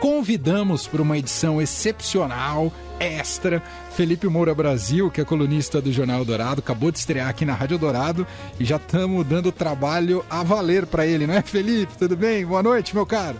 convidamos para uma edição excepcional, extra, Felipe Moura Brasil, que é colunista do Jornal Dourado, acabou de estrear aqui na Rádio Dourado e já estamos dando trabalho a valer para ele, não é, Felipe? Tudo bem? Boa noite, meu caro.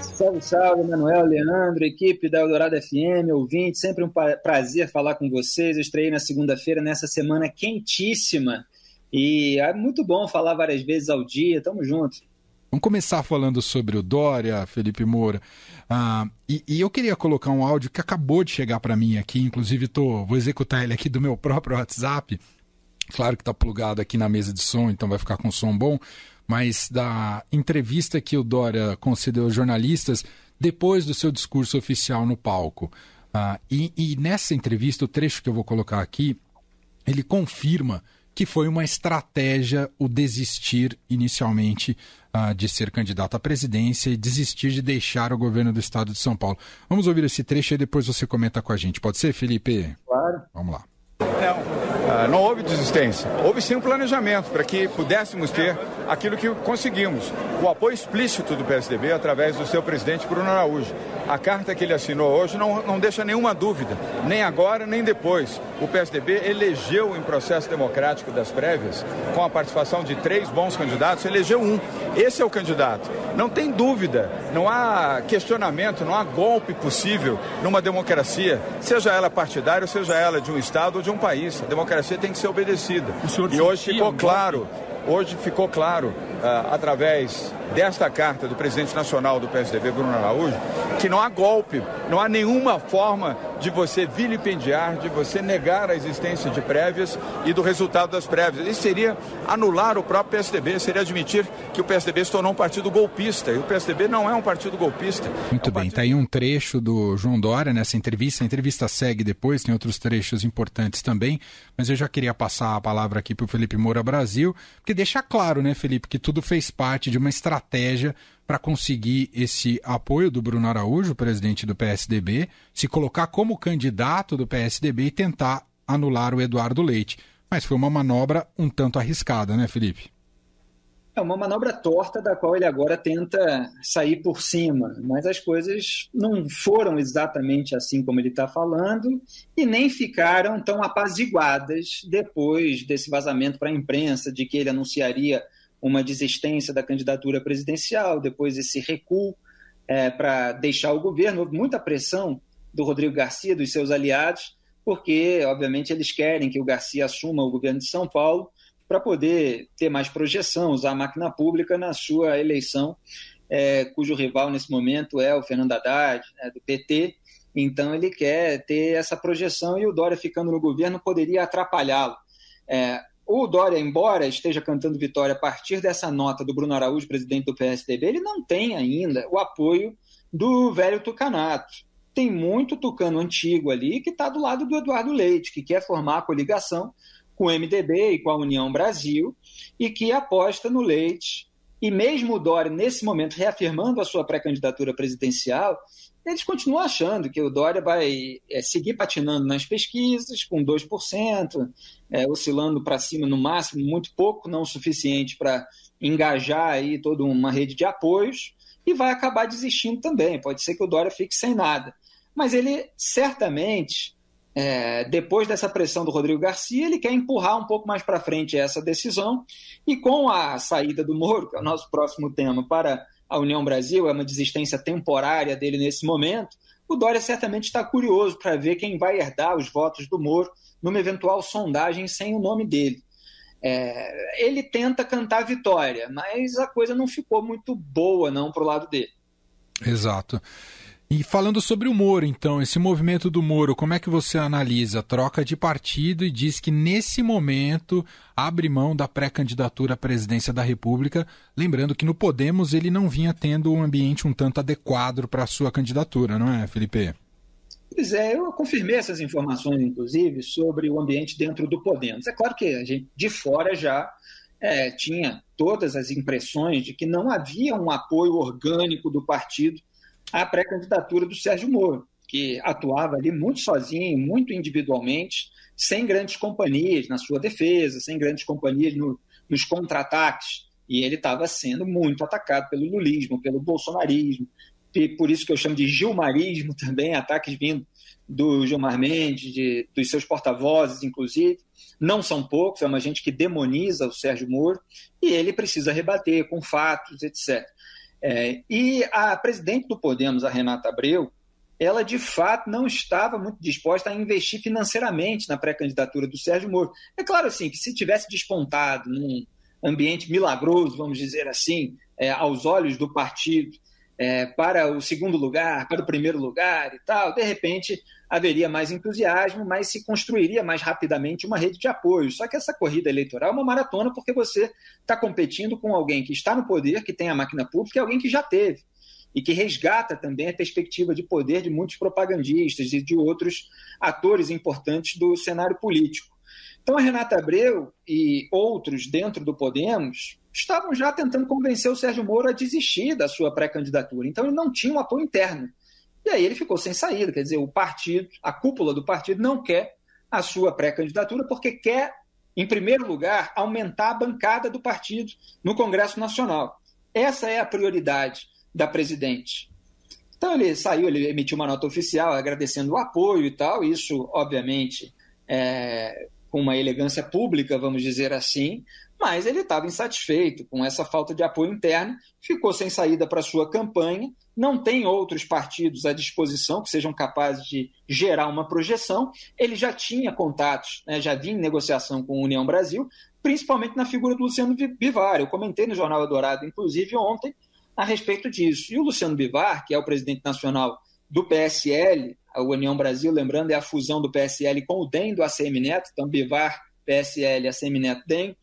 Salve, salve, Manuel, Leandro, equipe da Eldorado FM, ouvinte, sempre um prazer falar com vocês. Eu estreiei na segunda-feira, nessa semana quentíssima, e é muito bom falar várias vezes ao dia, tamo junto. Vamos começar falando sobre o Dória, Felipe Moura. Ah, e, e, eu queria colocar um áudio que acabou de chegar para mim aqui, inclusive tô, vou executar ele aqui do meu próprio WhatsApp. Claro que está plugado aqui na mesa de som, então vai ficar com som bom mas da entrevista que o Dória concedeu aos jornalistas depois do seu discurso oficial no palco. Uh, e, e nessa entrevista, o trecho que eu vou colocar aqui, ele confirma que foi uma estratégia o desistir inicialmente uh, de ser candidato à presidência e desistir de deixar o governo do estado de São Paulo. Vamos ouvir esse trecho e depois você comenta com a gente. Pode ser, Felipe? Claro. Vamos lá. Não, ah, não houve desistência. Houve sim um planejamento para que pudéssemos ter aquilo que conseguimos. O apoio explícito do PSDB através do seu presidente Bruno Araújo. A carta que ele assinou hoje não, não deixa nenhuma dúvida, nem agora nem depois. O PSDB elegeu em processo democrático das prévias, com a participação de três bons candidatos, elegeu um. Esse é o candidato. Não tem dúvida, não há questionamento, não há golpe possível numa democracia, seja ela partidária, seja ela de um Estado ou de um país. A democracia tem que ser obedecida. E hoje ficou claro Hoje ficou claro, uh, através desta carta do presidente nacional do PSDB, Bruno Araújo, que não há golpe, não há nenhuma forma de você vilipendiar, de você negar a existência de prévias e do resultado das prévias. Isso seria anular o próprio PSDB, seria admitir que o PSDB se tornou um partido golpista. E o PSDB não é um partido golpista. Muito é um bem, está aí um trecho do João Dória nessa entrevista. A entrevista segue depois, tem outros trechos importantes também, mas eu já queria passar a palavra aqui para o Felipe Moura Brasil, porque deixa claro, né, Felipe, que tudo fez parte de uma estratégia para conseguir esse apoio do Bruno Araújo, presidente do PSDB, se colocar como candidato do PSDB e tentar anular o Eduardo Leite. Mas foi uma manobra um tanto arriscada, né, Felipe? É uma manobra torta da qual ele agora tenta sair por cima, mas as coisas não foram exatamente assim como ele está falando e nem ficaram tão apaziguadas depois desse vazamento para a imprensa de que ele anunciaria uma desistência da candidatura presidencial, depois esse recuo é, para deixar o governo. Houve muita pressão do Rodrigo Garcia, dos seus aliados, porque, obviamente, eles querem que o Garcia assuma o governo de São Paulo para poder ter mais projeção, usar a máquina pública na sua eleição, é, cujo rival nesse momento é o Fernando Haddad, é, do PT. Então, ele quer ter essa projeção e o Dória ficando no governo poderia atrapalhá-lo. É, o Dória, embora esteja cantando vitória a partir dessa nota do Bruno Araújo, presidente do PSDB, ele não tem ainda o apoio do velho Tucanato. Tem muito tucano antigo ali que está do lado do Eduardo Leite, que quer formar a coligação com o MDB e com a União Brasil e que aposta no Leite. E mesmo o Dória, nesse momento, reafirmando a sua pré-candidatura presidencial, eles continuam achando que o Dória vai é, seguir patinando nas pesquisas com 2%, é, oscilando para cima no máximo, muito pouco, não o suficiente para engajar aí toda uma rede de apoios, e vai acabar desistindo também. Pode ser que o Dória fique sem nada. Mas ele certamente, é, depois dessa pressão do Rodrigo Garcia, ele quer empurrar um pouco mais para frente essa decisão, e com a saída do Moro, que é o nosso próximo tema, para a União Brasil, é uma desistência temporária dele nesse momento, o Dória certamente está curioso para ver quem vai herdar os votos do Moro numa eventual sondagem sem o nome dele. É, ele tenta cantar vitória, mas a coisa não ficou muito boa não para o lado dele. Exato. E falando sobre o Moro, então, esse movimento do Moro, como é que você analisa? Troca de partido e diz que nesse momento abre mão da pré-candidatura à presidência da República, lembrando que no Podemos ele não vinha tendo um ambiente um tanto adequado para a sua candidatura, não é, Felipe? Pois é, eu confirmei essas informações, inclusive, sobre o ambiente dentro do Podemos. É claro que a gente de fora já é, tinha todas as impressões de que não havia um apoio orgânico do partido a pré-candidatura do Sérgio Moro, que atuava ali muito sozinho, muito individualmente, sem grandes companhias na sua defesa, sem grandes companhias no, nos contra-ataques. E ele estava sendo muito atacado pelo lulismo, pelo bolsonarismo, e por isso que eu chamo de gilmarismo também, ataques vindo do Gilmar Mendes, de, dos seus porta-vozes, inclusive. Não são poucos, é uma gente que demoniza o Sérgio Moro e ele precisa rebater com fatos, etc. É, e a presidente do Podemos, a Renata Abreu, ela de fato não estava muito disposta a investir financeiramente na pré-candidatura do Sérgio Moro. É claro assim que se tivesse despontado num ambiente milagroso, vamos dizer assim, é, aos olhos do partido, é, para o segundo lugar, para o primeiro lugar e tal, de repente haveria mais entusiasmo, mas se construiria mais rapidamente uma rede de apoio. Só que essa corrida eleitoral é uma maratona porque você está competindo com alguém que está no poder, que tem a máquina pública, e alguém que já teve. E que resgata também a perspectiva de poder de muitos propagandistas e de outros atores importantes do cenário político. Então, a Renata Abreu e outros dentro do Podemos estavam já tentando convencer o Sérgio Moro a desistir da sua pré-candidatura. Então, ele não tinha um apoio interno. E aí ele ficou sem saída. Quer dizer, o partido, a cúpula do partido, não quer a sua pré-candidatura porque quer, em primeiro lugar, aumentar a bancada do partido no Congresso Nacional. Essa é a prioridade da presidente. Então ele saiu, ele emitiu uma nota oficial agradecendo o apoio e tal. Isso, obviamente, é, com uma elegância pública, vamos dizer assim, mas ele estava insatisfeito com essa falta de apoio interno, ficou sem saída para sua campanha, não tem outros partidos à disposição que sejam capazes de gerar uma projeção. Ele já tinha contatos, né, já vinha em negociação com a União Brasil, principalmente na figura do Luciano Bivar. Eu comentei no Jornal Dourado, inclusive ontem, a respeito disso. E o Luciano Bivar, que é o presidente nacional do PSL, a União Brasil, lembrando, é a fusão do PSL com o DEM do ACM Neto, então Bivar, PSL, ACM Neto, DEM.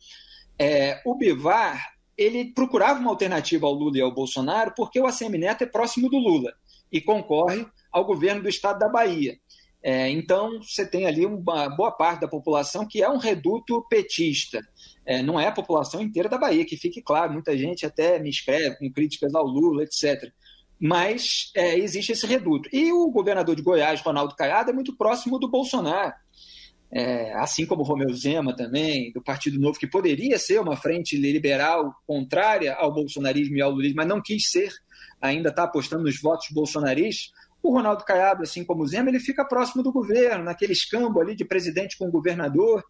É, o Bivar, ele procurava uma alternativa ao Lula e ao Bolsonaro porque o ACM Neto é próximo do Lula e concorre ao governo do estado da Bahia. É, então, você tem ali uma boa parte da população que é um reduto petista. É, não é a população inteira da Bahia, que fique claro, muita gente até me escreve com críticas ao Lula, etc mas é, existe esse reduto. E o governador de Goiás, Ronaldo Caiado, é muito próximo do Bolsonaro, é, assim como Romeu Zema também, do Partido Novo, que poderia ser uma frente liberal contrária ao bolsonarismo e ao lulismo, mas não quis ser, ainda está apostando nos votos bolsonaristas. O Ronaldo Caiado, assim como o Zema, ele fica próximo do governo, naquele escambo ali de presidente com governador,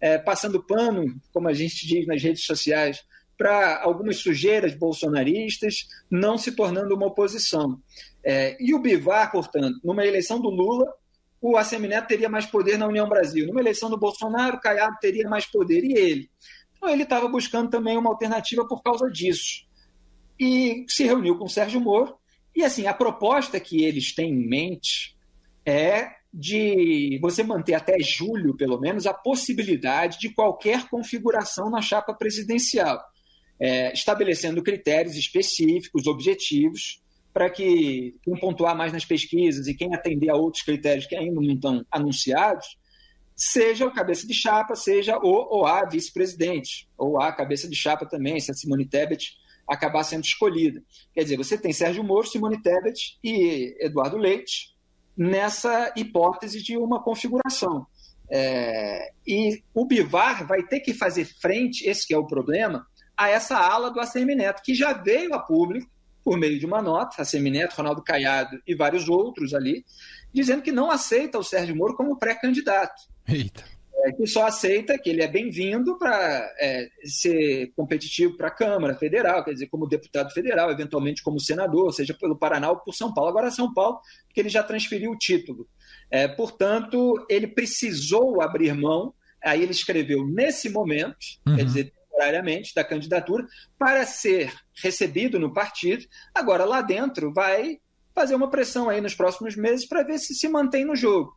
é, passando pano, como a gente diz nas redes sociais, para algumas sujeiras bolsonaristas, não se tornando uma oposição. É, e o Bivar, portanto, numa eleição do Lula, o Assemineto teria mais poder na União Brasil. Numa eleição do Bolsonaro, o Caiado teria mais poder, e ele? Então ele estava buscando também uma alternativa por causa disso. E se reuniu com o Sérgio Moro, e assim, a proposta que eles têm em mente é de você manter até julho, pelo menos, a possibilidade de qualquer configuração na chapa presidencial é, estabelecendo critérios específicos, objetivos, para que quem pontuar mais nas pesquisas e quem atender a outros critérios que ainda não estão anunciados, seja o cabeça de chapa, seja o ou a vice-presidente, ou a cabeça de chapa também, se a Simone Tebet acabar sendo escolhida. Quer dizer, você tem Sérgio Moro, Simone Tebet e Eduardo Leite nessa hipótese de uma configuração. É, e o Bivar vai ter que fazer frente, esse é o problema, a essa ala do ACM Neto, que já veio a público, por meio de uma nota, ACM Neto, Ronaldo Caiado e vários outros ali, dizendo que não aceita o Sérgio Moro como pré-candidato. Eita. É, que só aceita que ele é bem-vindo para é, ser competitivo para a Câmara Federal, quer dizer, como deputado federal, eventualmente como senador, seja pelo Paraná ou por São Paulo. Agora, São Paulo, porque ele já transferiu o título. É, portanto, ele precisou abrir mão, aí ele escreveu nesse momento, uhum. quer dizer, temporariamente da candidatura para ser recebido no partido. Agora, lá dentro, vai fazer uma pressão aí nos próximos meses para ver se se mantém no jogo.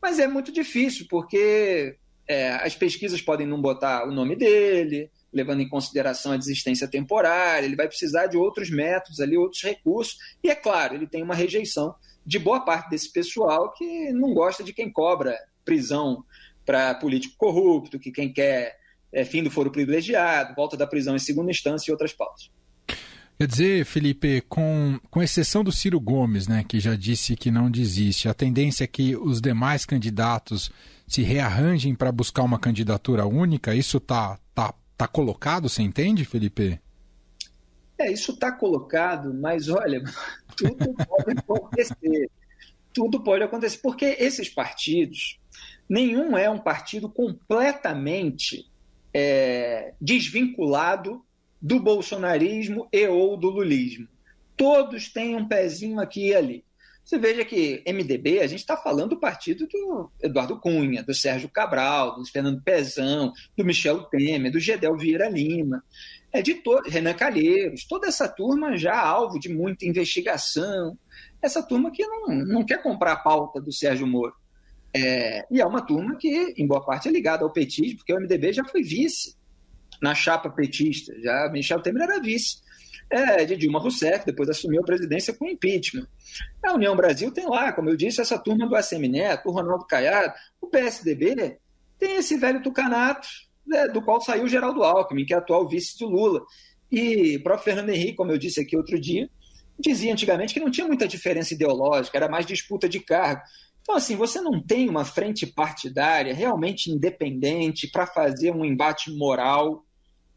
Mas é muito difícil, porque é, as pesquisas podem não botar o nome dele, levando em consideração a desistência temporária, ele vai precisar de outros métodos ali, outros recursos, e é claro, ele tem uma rejeição de boa parte desse pessoal que não gosta de quem cobra prisão para político corrupto, que quem quer é, fim do foro privilegiado, volta da prisão em segunda instância e outras pautas. Quer dizer, Felipe, com, com exceção do Ciro Gomes, né, que já disse que não desiste, a tendência é que os demais candidatos se rearranjem para buscar uma candidatura única? Isso está tá, tá colocado, você entende, Felipe? É, isso está colocado, mas olha, Tudo pode acontecer. Tudo pode acontecer. Porque esses partidos, nenhum é um partido completamente é, desvinculado do bolsonarismo e ou do lulismo. Todos têm um pezinho aqui e ali. Você veja que MDB, a gente está falando do partido do Eduardo Cunha, do Sérgio Cabral, do Fernando Pezão, do Michel Temer, do Gedel Vieira Lima, é de Renan Calheiros, toda essa turma já alvo de muita investigação, essa turma que não, não quer comprar a pauta do Sérgio Moro. É, e é uma turma que, em boa parte, é ligada ao petismo, porque o MDB já foi vice na chapa petista, já Michel Temer era vice é, de Dilma Rousseff, depois assumiu a presidência com impeachment. A União Brasil tem lá, como eu disse, essa turma do ACM Neto, o Ronaldo Caiado, o PSDB tem esse velho tucanato, né, do qual saiu Geraldo Alckmin, que é atual vice do Lula. E o próprio Fernando Henrique, como eu disse aqui outro dia, dizia antigamente que não tinha muita diferença ideológica, era mais disputa de cargo. Então, assim, você não tem uma frente partidária realmente independente para fazer um embate moral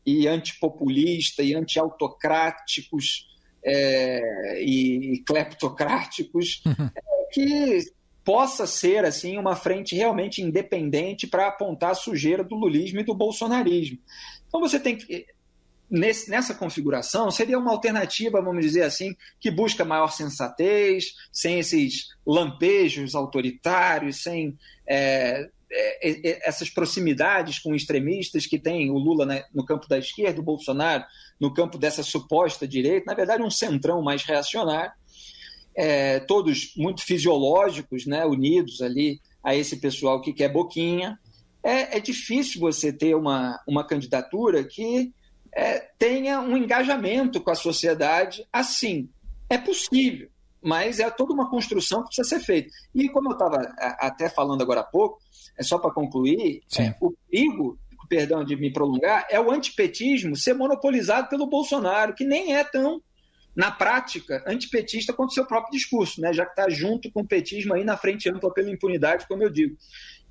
e antipopulista e antiautocráticos é, e, e cleptocráticos uhum. é, que possa ser assim uma frente realmente independente para apontar a sujeira do lulismo e do bolsonarismo. Então você tem que Nesse, nessa configuração, seria uma alternativa, vamos dizer assim, que busca maior sensatez, sem esses lampejos autoritários, sem é, é, é, é, essas proximidades com extremistas que tem o Lula né, no campo da esquerda, o Bolsonaro no campo dessa suposta direita, na verdade um centrão mais reacionário, é, todos muito fisiológicos, né, unidos ali a esse pessoal que quer boquinha. É, é difícil você ter uma, uma candidatura que é, tenha um engajamento com a sociedade assim. É possível, mas é toda uma construção que precisa ser feita. E como eu estava até falando agora há pouco, é só para concluir, é, o perigo, perdão de me prolongar, é o antipetismo ser monopolizado pelo Bolsonaro, que nem é tão, na prática, antipetista quanto o seu próprio discurso, né? já que está junto com o petismo aí na frente ampla pela impunidade, como eu digo.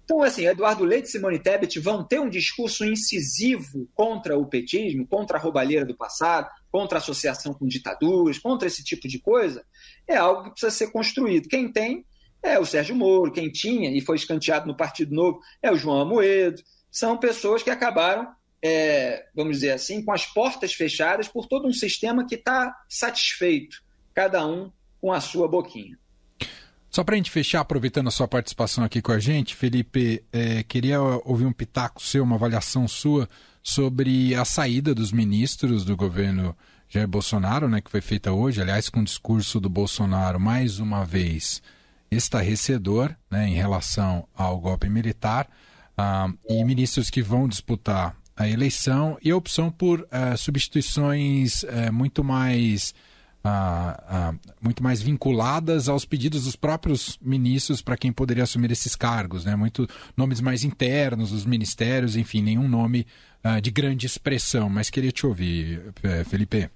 Então, assim, Eduardo Leite e Simone Tebet vão ter um discurso incisivo contra o petismo, contra a roubalheira do passado, contra a associação com ditaduras, contra esse tipo de coisa, é algo que precisa ser construído. Quem tem é o Sérgio Moro, quem tinha e foi escanteado no Partido Novo é o João Amoedo. São pessoas que acabaram, é, vamos dizer assim, com as portas fechadas por todo um sistema que está satisfeito, cada um com a sua boquinha. Só para a gente fechar, aproveitando a sua participação aqui com a gente, Felipe, é, queria ouvir um pitaco seu, uma avaliação sua sobre a saída dos ministros do governo Jair Bolsonaro, né, que foi feita hoje, aliás, com o discurso do Bolsonaro mais uma vez estarrecedor né, em relação ao golpe militar uh, e ministros que vão disputar a eleição e a opção por uh, substituições uh, muito mais muito mais vinculadas aos pedidos dos próprios ministros para quem poderia assumir esses cargos, né? Muito nomes mais internos dos ministérios, enfim, nenhum nome de grande expressão. Mas queria te ouvir, Felipe.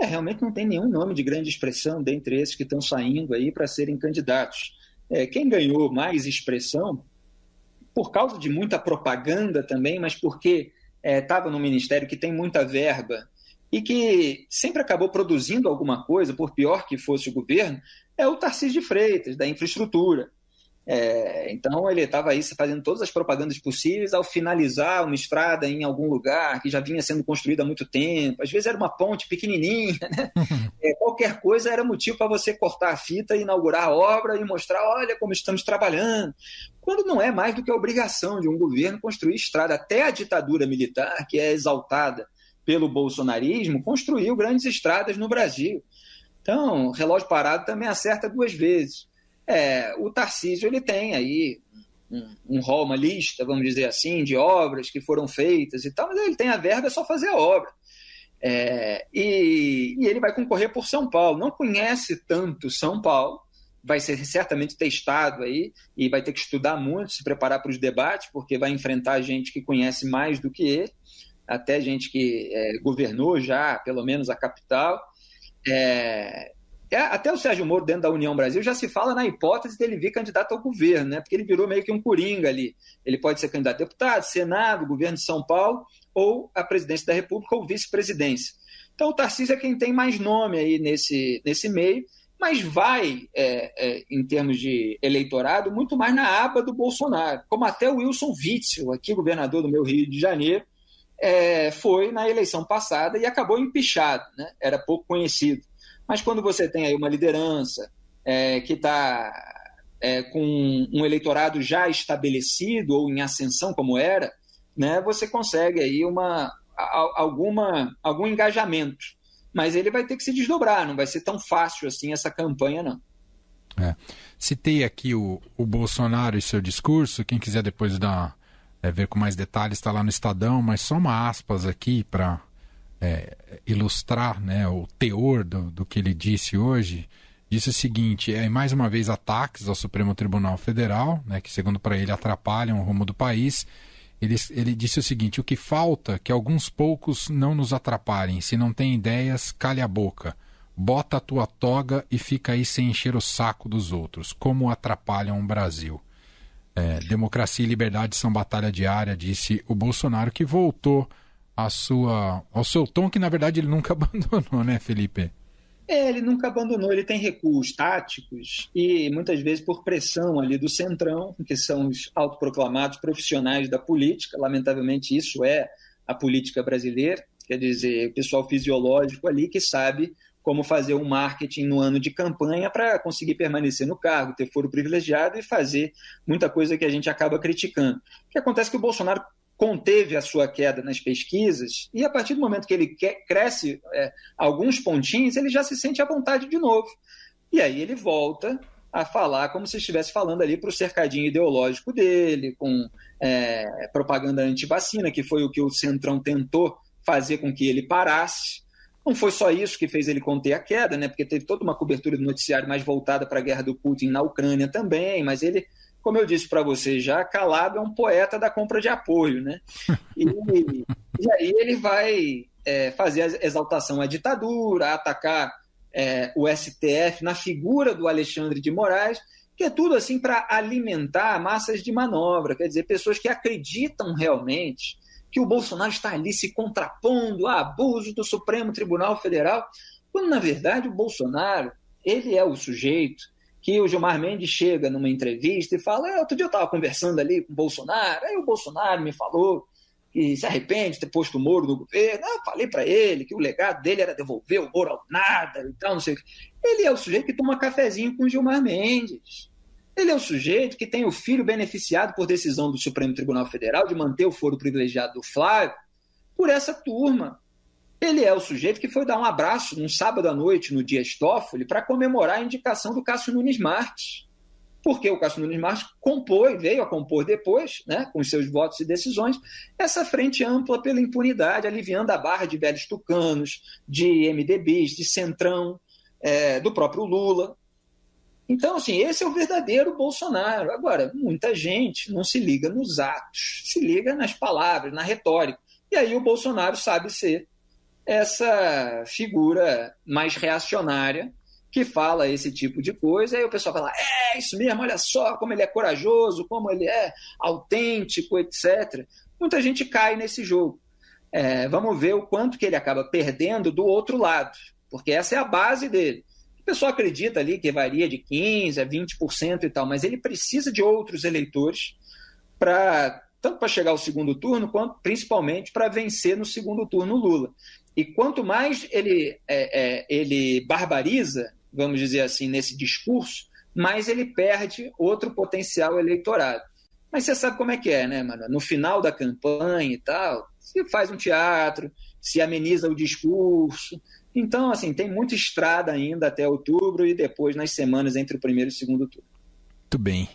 É, realmente não tem nenhum nome de grande expressão dentre esses que estão saindo aí para serem candidatos. É, quem ganhou mais expressão, por causa de muita propaganda também, mas porque estava é, no ministério que tem muita verba e que sempre acabou produzindo alguma coisa, por pior que fosse o governo, é o Tarcísio de Freitas, da infraestrutura. É, então ele estava aí fazendo todas as propagandas possíveis ao finalizar uma estrada em algum lugar que já vinha sendo construída há muito tempo. Às vezes era uma ponte pequenininha, né? é, qualquer coisa era motivo para você cortar a fita, inaugurar a obra e mostrar, olha como estamos trabalhando. Quando não é mais do que a obrigação de um governo construir estrada, até a ditadura militar, que é exaltada pelo bolsonarismo, construiu grandes estradas no Brasil. Então, relógio parado também acerta duas vezes. É, o Tarcísio ele tem aí um, um uma lista, vamos dizer assim, de obras que foram feitas e tal, mas ele tem a verba, só fazer a obra. É, e, e, ele vai concorrer por São Paulo. Não conhece tanto São Paulo, vai ser certamente testado aí e vai ter que estudar muito, se preparar para os debates, porque vai enfrentar gente que conhece mais do que ele, até gente que é, governou já, pelo menos a capital. É, é, até o Sérgio Moro, dentro da União Brasil, já se fala na hipótese dele vir candidato ao governo, né? porque ele virou meio que um coringa ali. Ele pode ser candidato a deputado, Senado, governo de São Paulo, ou a presidência da República ou vice-presidência. Então o Tarcísio é quem tem mais nome aí nesse, nesse meio, mas vai, é, é, em termos de eleitorado, muito mais na aba do Bolsonaro, como até o Wilson Witzel, aqui governador do meu Rio de Janeiro, é, foi na eleição passada e acabou empichado, né? era pouco conhecido. Mas quando você tem aí uma liderança é, que está é, com um eleitorado já estabelecido ou em ascensão como era, né, você consegue aí uma, alguma, algum engajamento. Mas ele vai ter que se desdobrar, não vai ser tão fácil assim essa campanha, não. É. Citei aqui o, o Bolsonaro e seu discurso. Quem quiser depois dar, é, ver com mais detalhes está lá no Estadão, mas só uma aspas aqui para é, ilustrar né, o teor do, do que ele disse hoje disse o seguinte: é mais uma vez ataques ao Supremo Tribunal Federal, né, que segundo para ele atrapalham o rumo do país. Ele, ele disse o seguinte: o que falta é que alguns poucos não nos atrapalhem. Se não tem ideias, cale a boca. Bota a tua toga e fica aí sem encher o saco dos outros. Como atrapalham o Brasil. É, democracia e liberdade são batalha diária, disse o Bolsonaro, que voltou a sua, ao seu tom, que na verdade ele nunca abandonou, né, Felipe? É, ele nunca abandonou, ele tem recuos táticos e muitas vezes por pressão ali do centrão, que são os autoproclamados profissionais da política, lamentavelmente isso é a política brasileira, quer dizer, o pessoal fisiológico ali que sabe como fazer um marketing no ano de campanha para conseguir permanecer no cargo, ter foro privilegiado e fazer muita coisa que a gente acaba criticando. O que acontece é que o Bolsonaro conteve a sua queda nas pesquisas, e a partir do momento que ele cresce é, alguns pontinhos, ele já se sente à vontade de novo. E aí ele volta a falar como se estivesse falando ali para o cercadinho ideológico dele, com é, propaganda anti-vacina, que foi o que o Centrão tentou fazer com que ele parasse. Não foi só isso que fez ele conter a queda, né? porque teve toda uma cobertura do noticiário mais voltada para a guerra do Putin na Ucrânia também, mas ele como eu disse para você já, Calab é um poeta da compra de apoio, né? E, e aí ele vai é, fazer a exaltação à ditadura, atacar é, o STF na figura do Alexandre de Moraes, que é tudo assim para alimentar massas de manobra, quer dizer, pessoas que acreditam realmente que o Bolsonaro está ali se contrapondo a abuso do Supremo Tribunal Federal, quando na verdade o Bolsonaro ele é o sujeito que o Gilmar Mendes chega numa entrevista e fala: é, outro dia eu estava conversando ali com o Bolsonaro, aí o Bolsonaro me falou que se arrepende de ter posto o Moro no governo. Eu falei para ele que o legado dele era devolver o Moro ao nada e tal, não sei o que. Ele é o sujeito que toma cafezinho com o Gilmar Mendes. Ele é o sujeito que tem o filho beneficiado por decisão do Supremo Tribunal Federal de manter o foro privilegiado do Flávio por essa turma. Ele é o sujeito que foi dar um abraço num sábado à noite no Dias Toffoli para comemorar a indicação do Cássio Nunes Marques. Porque o Cássio Nunes Marques compôs, veio a compor depois, né, com seus votos e decisões, essa frente ampla pela impunidade, aliviando a barra de velhos tucanos, de MDBs, de centrão, é, do próprio Lula. Então, assim, esse é o verdadeiro Bolsonaro. Agora, muita gente não se liga nos atos, se liga nas palavras, na retórica. E aí o Bolsonaro sabe ser essa figura mais reacionária que fala esse tipo de coisa, e aí o pessoal fala, é isso mesmo, olha só como ele é corajoso, como ele é autêntico, etc. Muita gente cai nesse jogo. É, vamos ver o quanto que ele acaba perdendo do outro lado, porque essa é a base dele. Pessoal acredita ali que varia de 15% a 20% e tal, mas ele precisa de outros eleitores para tanto para chegar ao segundo turno, quanto principalmente para vencer no segundo turno Lula. E quanto mais ele, é, é, ele barbariza, vamos dizer assim, nesse discurso, mais ele perde outro potencial eleitorado. Mas você sabe como é que é, né, mano? No final da campanha e tal, se faz um teatro, se ameniza o discurso. Então, assim, tem muita estrada ainda até outubro e depois nas semanas entre o primeiro e o segundo turno. Muito bem.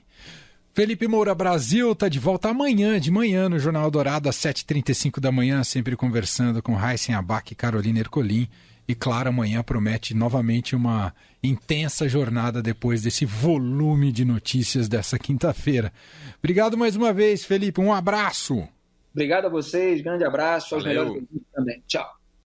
Felipe Moura Brasil está de volta amanhã, de manhã, no Jornal Dourado, às 7h35 da manhã, sempre conversando com Heisen Abac e Carolina Ercolim. E claro, amanhã promete novamente uma intensa jornada depois desse volume de notícias dessa quinta-feira. Obrigado mais uma vez, Felipe. Um abraço. Obrigado a vocês, grande abraço. Aos melhores também. Tchau.